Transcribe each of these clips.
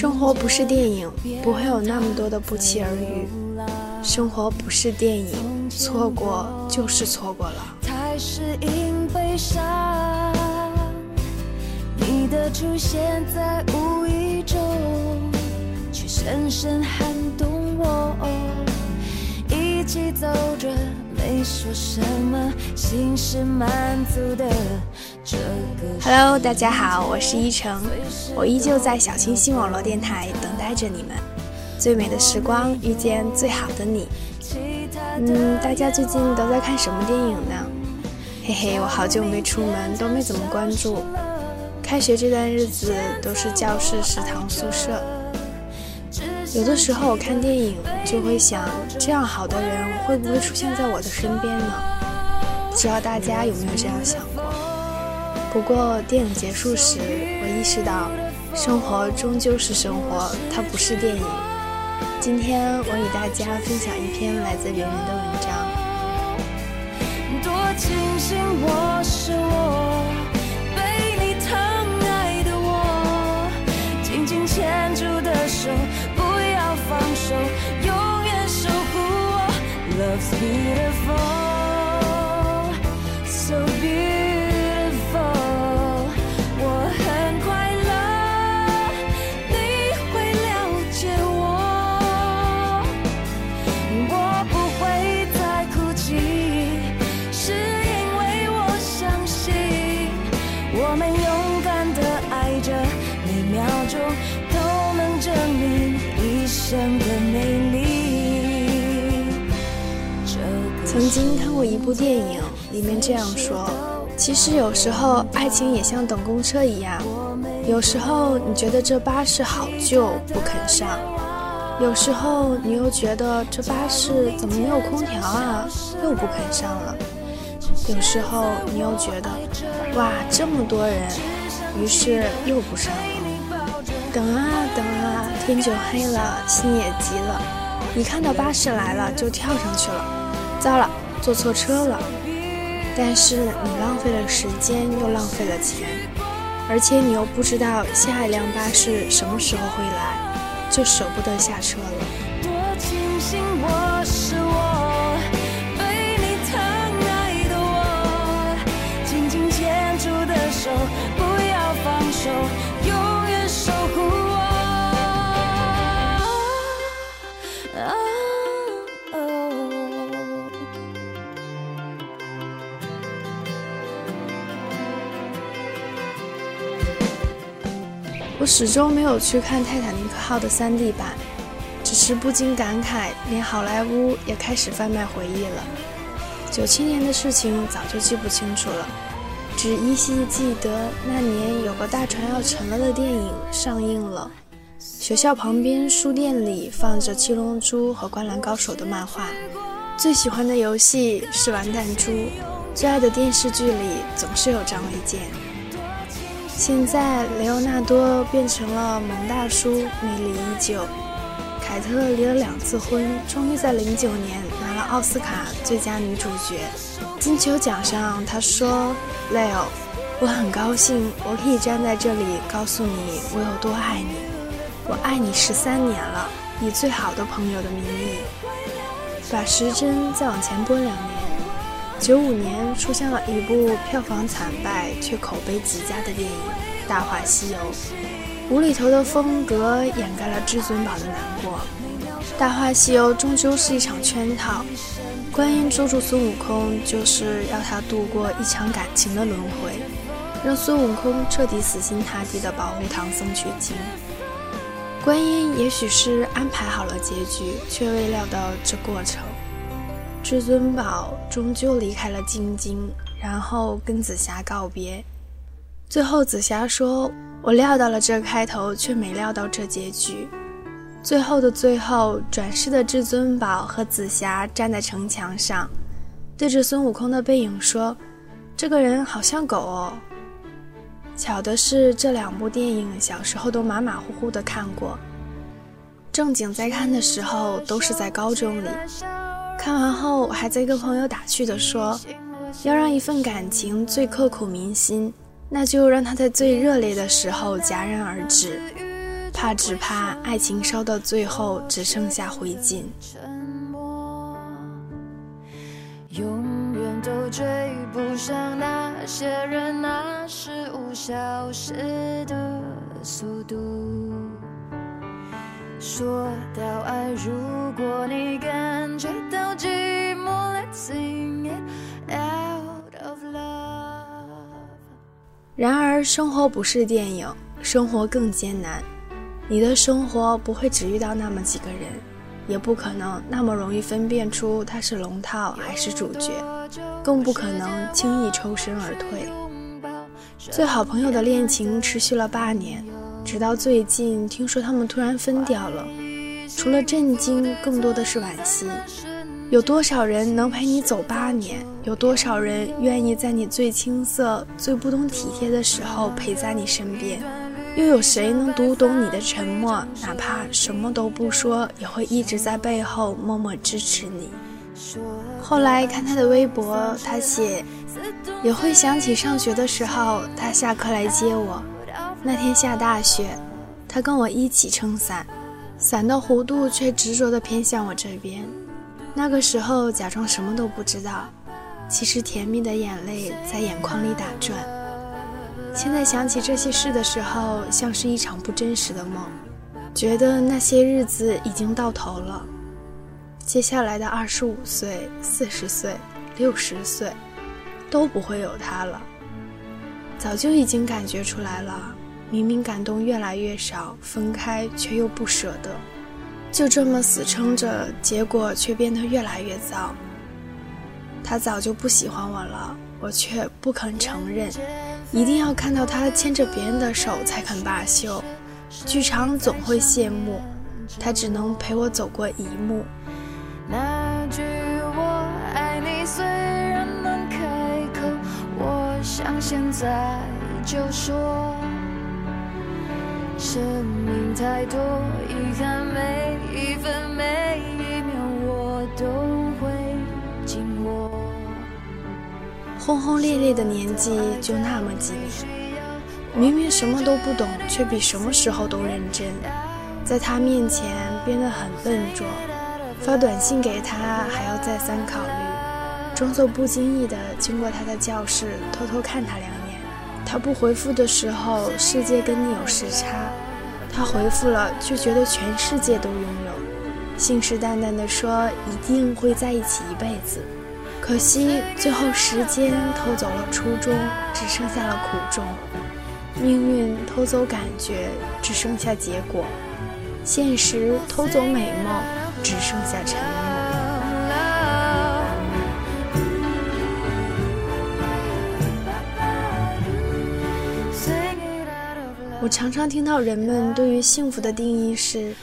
生活不是电影，不会有那么多的不期而遇。生活不是电影，错过就是错过了。你的出现在无意中，却深深撼动我。一起走着，没说什么，心是满足的。Hello，大家好，我是依晨，我依旧在小清新网络电台等待着你们。最美的时光遇见最好的你。嗯，大家最近都在看什么电影呢？嘿嘿，我好久没出门，都没怎么关注。开学这段日子都是教室、食堂、宿舍。有的时候我看电影就会想，这样好的人会不会出现在我的身边呢？不知道大家有没有这样想过？不过电影结束时，我意识到，生活终究是生活，它不是电影。今天我与大家分享一篇来自人人的文章。多庆幸我是我，被你疼爱的我，紧紧牵住的手，不要放手，永远守护我。Love's beautiful. 曾经看过一部电影，里面这样说：其实有时候爱情也像等公车一样，有时候你觉得这巴士好旧不肯上，有时候你又觉得这巴士怎么没有空调啊，又不肯上了，有时候你又觉得哇这么多人，于是又不上了。等啊等啊，天就黑了，心也急了，一看到巴士来了就跳上去了。糟了，坐错车了。但是你浪费了时间，又浪费了钱，而且你又不知道下一辆巴士什么时候会来，就舍不得下车了。多庆幸我，我始终没有去看《泰坦尼克号》的 3D 版，只是不禁感慨，连好莱坞也开始贩卖回忆了。九七年的事情早就记不清楚了，只依稀记得那年有个大船要沉了的电影上映了。学校旁边书店里放着《七龙珠》和《灌篮高手》的漫画，最喜欢的游戏是玩弹珠，最爱的电视剧里总是有张卫健。现在，雷欧纳多变成了萌大叔，魅力依旧。凯特离了两次婚，终于在零九年拿了奥斯卡最佳女主角。金球奖上，她说：“雷欧，我很高兴，我可以站在这里告诉你我有多爱你。我爱你十三年了，以最好的朋友的名义。”把时针再往前拨两。九五年出现了一部票房惨败却口碑极佳的电影《大话西游》，无厘头的风格掩盖了至尊宝的难过。《大话西游》终究是一场圈套，观音捉住孙悟空就是要他度过一场感情的轮回，让孙悟空彻底死心塌地地保护唐僧取经。观音也许是安排好了结局，却未料到这过程。至尊宝终究离开了晶晶，然后跟紫霞告别。最后，紫霞说：“我料到了这开头，却没料到这结局。”最后的最后，转世的至尊宝和紫霞站在城墙上，对着孙悟空的背影说：“这个人好像狗哦。”巧的是，这两部电影小时候都马马虎虎的看过，正经在看的时候都是在高中里。看完后，还在跟朋友打趣的说：“要让一份感情最刻骨铭心，那就让它在最热烈的时候戛然而止。怕只怕爱情烧到最后只剩下灰烬。永远都追不上那些人，那是无小时的速度。说到爱，如果你然而，生活不是电影，生活更艰难。你的生活不会只遇到那么几个人，也不可能那么容易分辨出他是龙套还是主角，更不可能轻易抽身而退。最好朋友的恋情持续了八年。直到最近，听说他们突然分掉了，除了震惊，更多的是惋惜。有多少人能陪你走八年？有多少人愿意在你最青涩、最不懂体贴的时候陪在你身边？又有谁能读懂你的沉默？哪怕什么都不说，也会一直在背后默默支持你。后来看他的微博，他写，也会想起上学的时候，他下课来接我。那天下大雪，他跟我一起撑伞，伞的弧度却执着地偏向我这边。那个时候假装什么都不知道，其实甜蜜的眼泪在眼眶里打转。现在想起这些事的时候，像是一场不真实的梦，觉得那些日子已经到头了。接下来的二十五岁、四十岁、六十岁，都不会有他了。早就已经感觉出来了。明明感动越来越少，分开却又不舍得，就这么死撑着，结果却变得越来越糟。他早就不喜欢我了，我却不肯承认，一定要看到他牵着别人的手才肯罢休。剧场总会谢幕，他只能陪我走过一幕。那句我爱你虽然难开口，我想现在就说。生命太多遗憾，没轰轰烈烈的年纪就那么几年，明明什么都不懂，却比什么时候都认真。在他面前变得很笨拙，发短信给他还要再三考虑，装作不经意的经过他的教室，偷偷看他两眼。他不回复的时候，世界跟你有时差；他回复了，却觉得全世界都拥有，信誓旦旦地说一定会在一起一辈子。可惜最后时间偷走了初衷，只剩下了苦衷；命运偷走感觉，只剩下结果；现实偷走美梦，只剩下沉默。我常常听到人们对于幸福的定义是：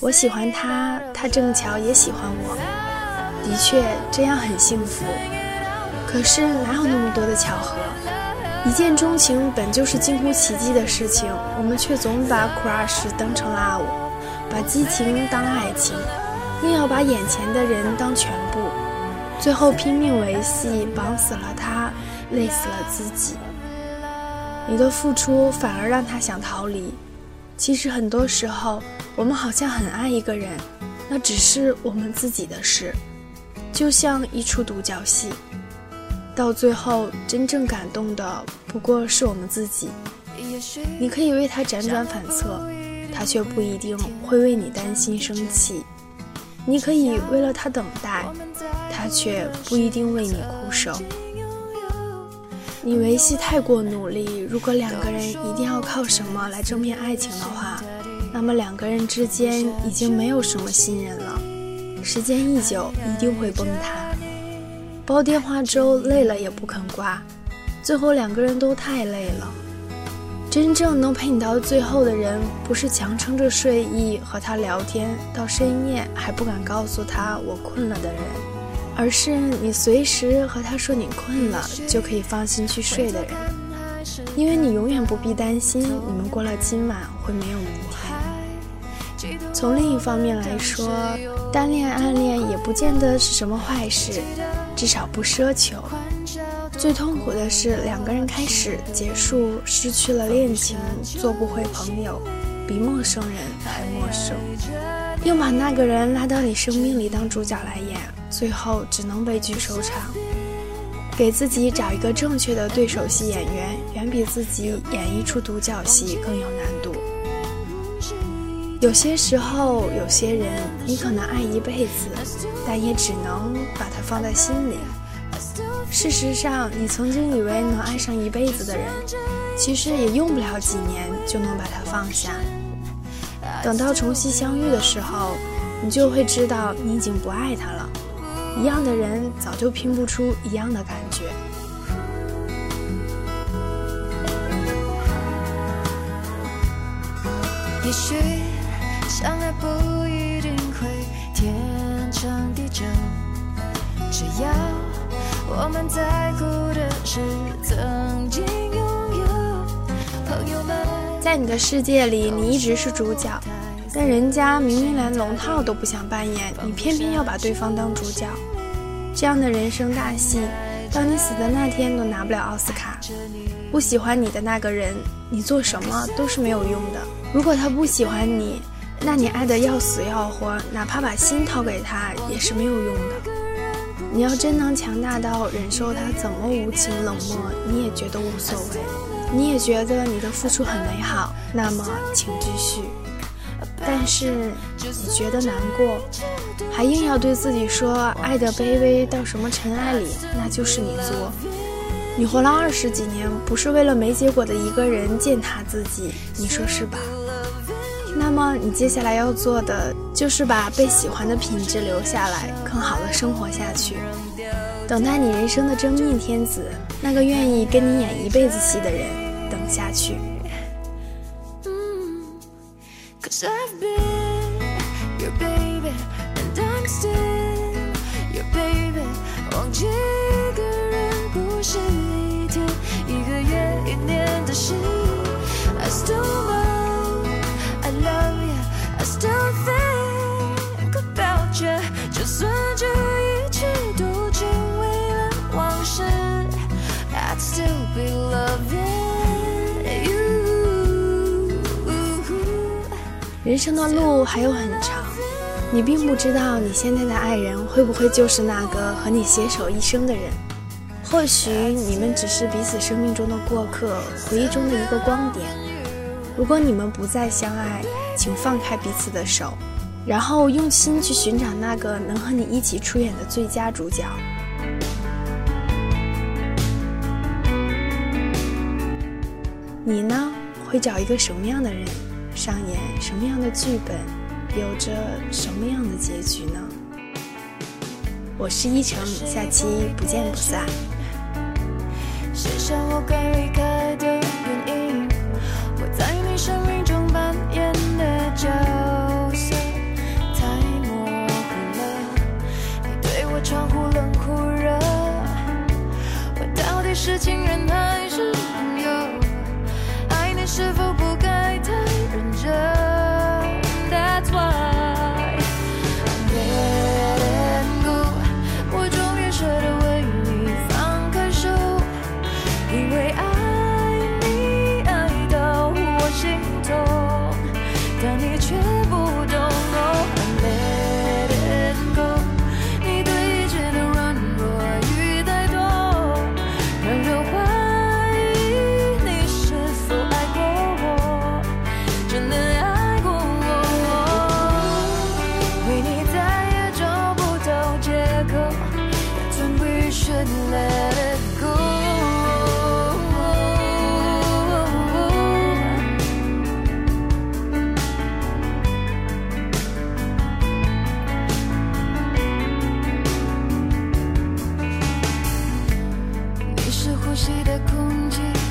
我喜欢他，他正巧也喜欢我。的确，这样很幸福。可是哪有那么多的巧合？一见钟情本就是近乎奇迹的事情，我们却总把 crush 当成 love，把激情当爱情，硬要把眼前的人当全部，最后拼命维系，绑死了他，累死了自己。你的付出反而让他想逃离。其实很多时候，我们好像很爱一个人，那只是我们自己的事，就像一出独角戏，到最后真正感动的不过是我们自己。你可以为他辗转反侧，他却不一定会为你担心生气；你可以为了他等待，他却不一定为你苦守。你维系太过努力，如果两个人一定要靠什么来证明爱情的话，那么两个人之间已经没有什么信任了。时间一久，一定会崩塌。煲电话粥累了也不肯挂，最后两个人都太累了。真正能陪你到最后的人，不是强撑着睡意和他聊天到深夜还不敢告诉他我困了的人。而是你随时和他说你困了，就可以放心去睡的人，因为你永远不必担心你们过了今晚会没有明天。从另一方面来说，单恋暗恋也不见得是什么坏事，至少不奢求。最痛苦的是两个人开始结束，失去了恋情，做不回朋友。比陌生人还陌生，又把那个人拉到你生命里当主角来演，最后只能悲剧收场。给自己找一个正确的对手戏演员，远比自己演一出独角戏更有难。有些时候，有些人，你可能爱一辈子，但也只能把他放在心里。事实上，你曾经以为能爱上一辈子的人，其实也用不了几年就能把他放下。等到重新相遇的时候，你就会知道你已经不爱他了。一样的人早就拼不出一样的感觉。也许相爱不一定会天长地久，只要我们在乎的是曾经拥有。朋友们，在你的世界里，你一直是主角。但人家明明连龙套都不想扮演，你偏偏要把对方当主角，这样的人生大戏，到你死的那天都拿不了奥斯卡。不喜欢你的那个人，你做什么都是没有用的。如果他不喜欢你，那你爱的要死要活，哪怕把心掏给他也是没有用的。你要真能强大到忍受他怎么无情冷漠，你也觉得无所谓，你也觉得你的付出很美好，那么请继续。但是你觉得难过，还硬要对自己说爱的卑微到什么尘埃里，那就是你作。你活了二十几年，不是为了没结果的一个人践踏自己，你说是吧？那么你接下来要做的就是把被喜欢的品质留下来，更好的生活下去，等待你人生的真命天子，那个愿意跟你演一辈子戏的人，等下去。人生的路还有很长，你并不知道你现在的爱人会不会就是那个和你携手一生的人。或许你们只是彼此生命中的过客，回忆中的一个光点。如果你们不再相爱，请放开彼此的手，然后用心去寻找那个能和你一起出演的最佳主角。你呢？会找一个什么样的人？上演什么样的剧本，有着什么样的结局呢？我是依晨，下期不见不散。写下我该离开的原因，我在你生命中扮演的角色太模糊了。你对我超乎冷酷热，我到底是情的空气。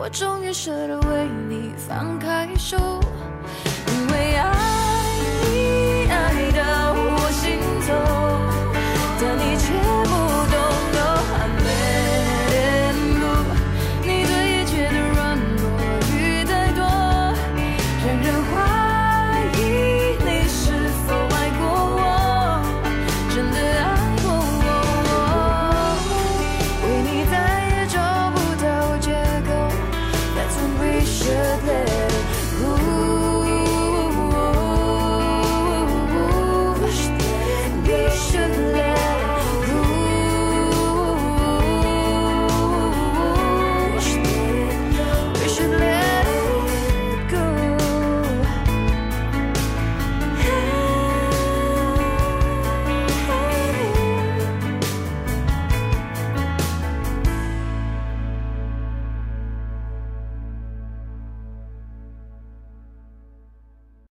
我终于舍得为你放开手因为爱